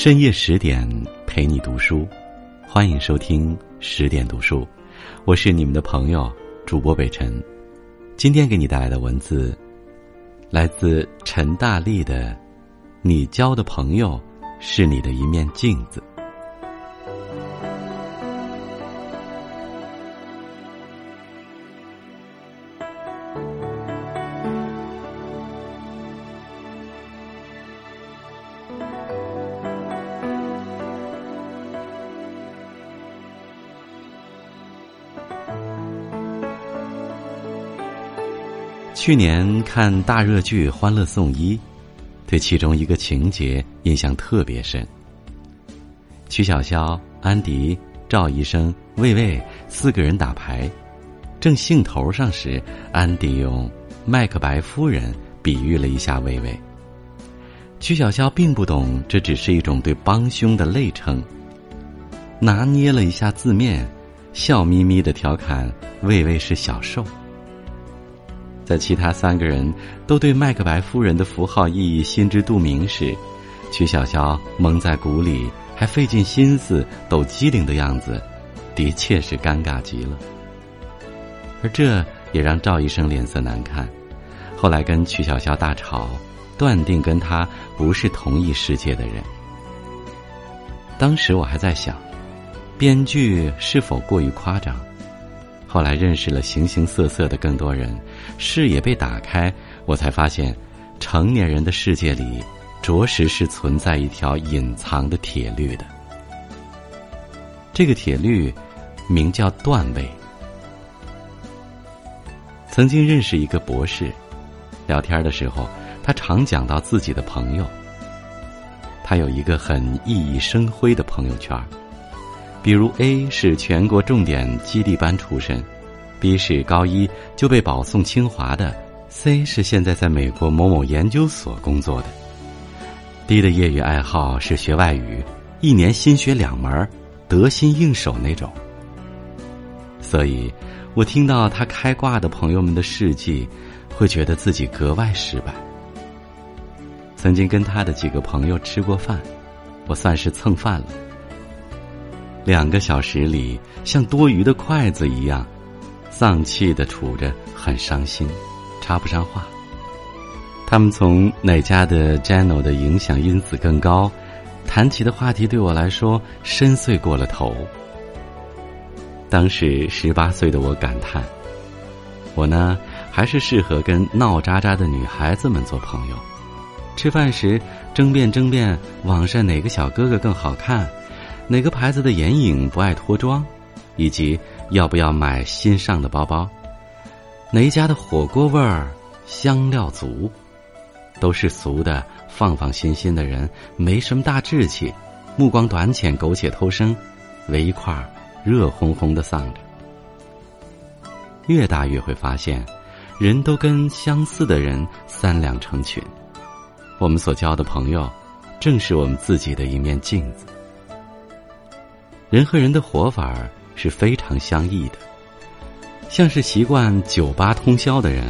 深夜十点陪你读书，欢迎收听十点读书，我是你们的朋友主播北辰。今天给你带来的文字，来自陈大力的《你交的朋友是你的一面镜子》。去年看大热剧《欢乐颂一》，对其中一个情节印象特别深。曲筱绡、安迪、赵医生、魏魏四个人打牌，正兴头上时，安迪用麦克白夫人比喻了一下魏魏。曲筱绡并不懂这只是一种对帮凶的类称，拿捏了一下字面，笑眯眯的调侃魏魏是小受。在其他三个人都对麦克白夫人的符号意义心知肚明时，曲筱绡蒙在鼓里，还费尽心思抖机灵的样子，的确是尴尬极了。而这也让赵医生脸色难看，后来跟曲筱绡大吵，断定跟他不是同一世界的人。当时我还在想，编剧是否过于夸张？后来认识了形形色色的更多人，视野被打开，我才发现，成年人的世界里，着实是存在一条隐藏的铁律的。这个铁律，名叫段位。曾经认识一个博士，聊天的时候，他常讲到自己的朋友。他有一个很熠熠生辉的朋友圈。比如 A 是全国重点基地班出身，B 是高一就被保送清华的，C 是现在在美国某某研究所工作的。D 的业余爱好是学外语，一年新学两门，得心应手那种。所以，我听到他开挂的朋友们的事迹，会觉得自己格外失败。曾经跟他的几个朋友吃过饭，我算是蹭饭了。两个小时里，像多余的筷子一样，丧气的杵着，很伤心，插不上话。他们从哪家的 Jano 的影响因子更高，谈起的话题对我来说深邃过了头。当时十八岁的我感叹：我呢，还是适合跟闹喳喳的女孩子们做朋友。吃饭时争辩争辩，网上哪个小哥哥更好看。哪个牌子的眼影不爱脱妆，以及要不要买新上的包包？哪一家的火锅味儿香料足？都是俗的，放放心心的人，没什么大志气，目光短浅，苟且偷生，围一块儿，热烘烘的丧着。越大越会发现，人都跟相似的人三两成群。我们所交的朋友，正是我们自己的一面镜子。人和人的活法是非常相异的，像是习惯酒吧通宵的人，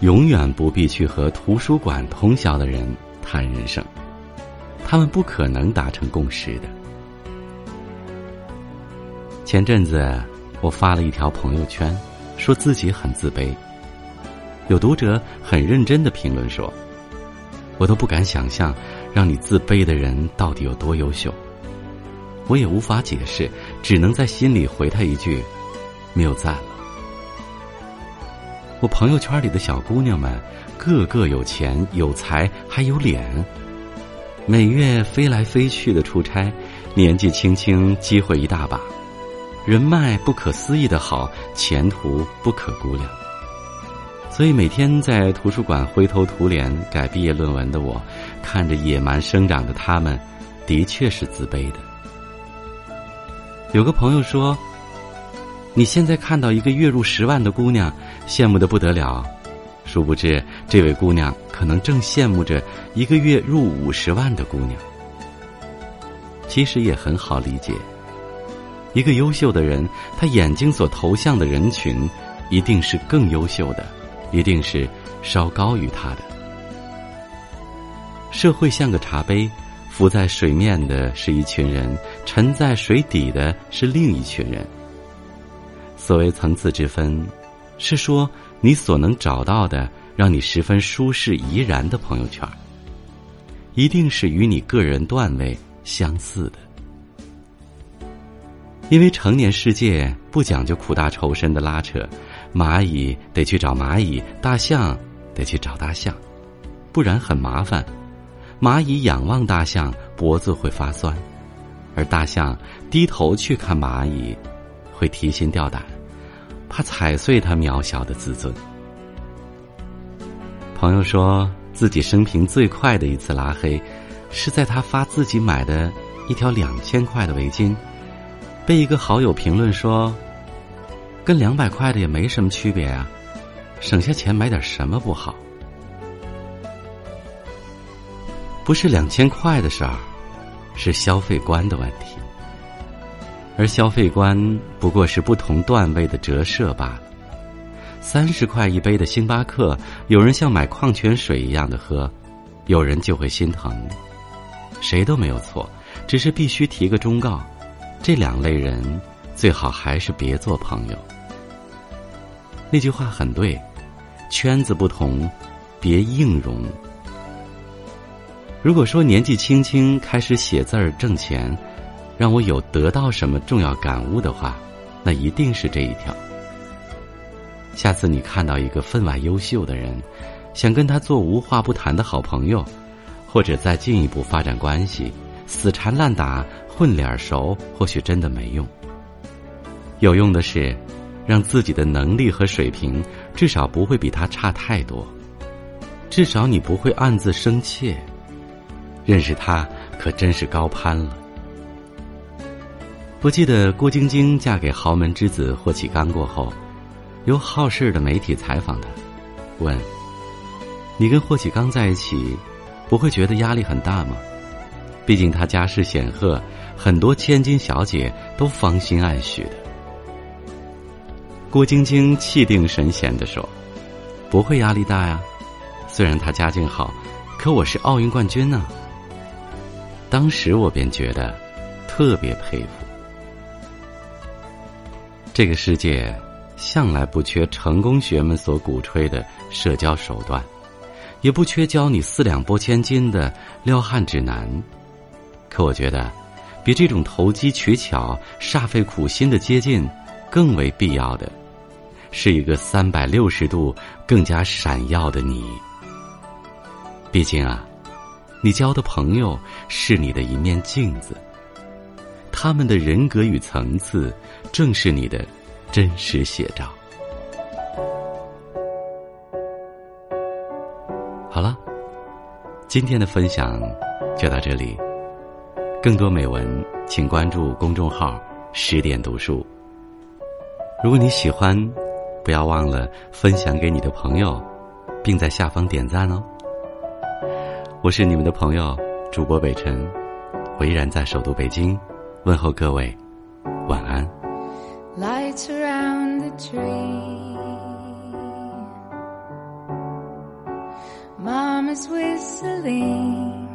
永远不必去和图书馆通宵的人谈人生，他们不可能达成共识的。前阵子我发了一条朋友圈，说自己很自卑，有读者很认真的评论说：“我都不敢想象，让你自卑的人到底有多优秀。”我也无法解释，只能在心里回他一句：“没有赞了。”我朋友圈里的小姑娘们，个个有钱有才还有脸，每月飞来飞去的出差，年纪轻轻机会一大把，人脉不可思议的好，前途不可估量。所以每天在图书馆灰头土脸改毕业论文的我，看着野蛮生长的他们，的确是自卑的。有个朋友说：“你现在看到一个月入十万的姑娘，羡慕的不得了，殊不知这位姑娘可能正羡慕着一个月入五十万的姑娘。其实也很好理解，一个优秀的人，他眼睛所投向的人群，一定是更优秀的，一定是稍高于他的。社会像个茶杯，浮在水面的是一群人，沉在水底的是另一群人。所谓层次之分，是说你所能找到的让你十分舒适怡然的朋友圈，一定是与你个人段位相似的。因为成年世界不讲究苦大仇深的拉扯，蚂蚁得去找蚂蚁，大象得去找大象，不然很麻烦。蚂蚁仰望大象，脖子会发酸；而大象低头去看蚂蚁，会提心吊胆，怕踩碎它渺小的自尊。朋友说自己生平最快的一次拉黑，是在他发自己买的一条两千块的围巾，被一个好友评论说：“跟两百块的也没什么区别啊，省下钱买点什么不好？”不是两千块的事儿，是消费观的问题。而消费观不过是不同段位的折射罢了。三十块一杯的星巴克，有人像买矿泉水一样的喝，有人就会心疼。谁都没有错，只是必须提个忠告：这两类人最好还是别做朋友。那句话很对，圈子不同，别硬融。如果说年纪轻轻开始写字儿挣钱，让我有得到什么重要感悟的话，那一定是这一条。下次你看到一个分外优秀的人，想跟他做无话不谈的好朋友，或者再进一步发展关系，死缠烂打、混脸熟，或许真的没用。有用的是，让自己的能力和水平至少不会比他差太多，至少你不会暗自生怯。认识他可真是高攀了。不记得郭晶晶嫁给豪门之子霍启刚过后，有好事的媒体采访她，问：“你跟霍启刚在一起，不会觉得压力很大吗？毕竟他家世显赫，很多千金小姐都芳心暗许的。”郭晶晶气定神闲的说：“不会压力大呀，虽然他家境好，可我是奥运冠军呢。”当时我便觉得特别佩服。这个世界向来不缺成功学们所鼓吹的社交手段，也不缺教你四两拨千斤的撩汉指南。可我觉得，比这种投机取巧、煞费苦心的接近更为必要的，是一个三百六十度更加闪耀的你。毕竟啊。你交的朋友是你的一面镜子，他们的人格与层次正是你的真实写照。好了，今天的分享就到这里。更多美文，请关注公众号“十点读书”。如果你喜欢，不要忘了分享给你的朋友，并在下方点赞哦。我是你们的朋友，主播北辰，我依然在首都北京，问候各位，晚安。Lights around the tree, Mama's whistling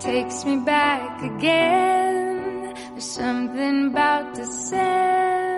takes me back again. There's something about December. and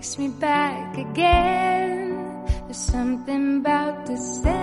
takes me back again. There's something about December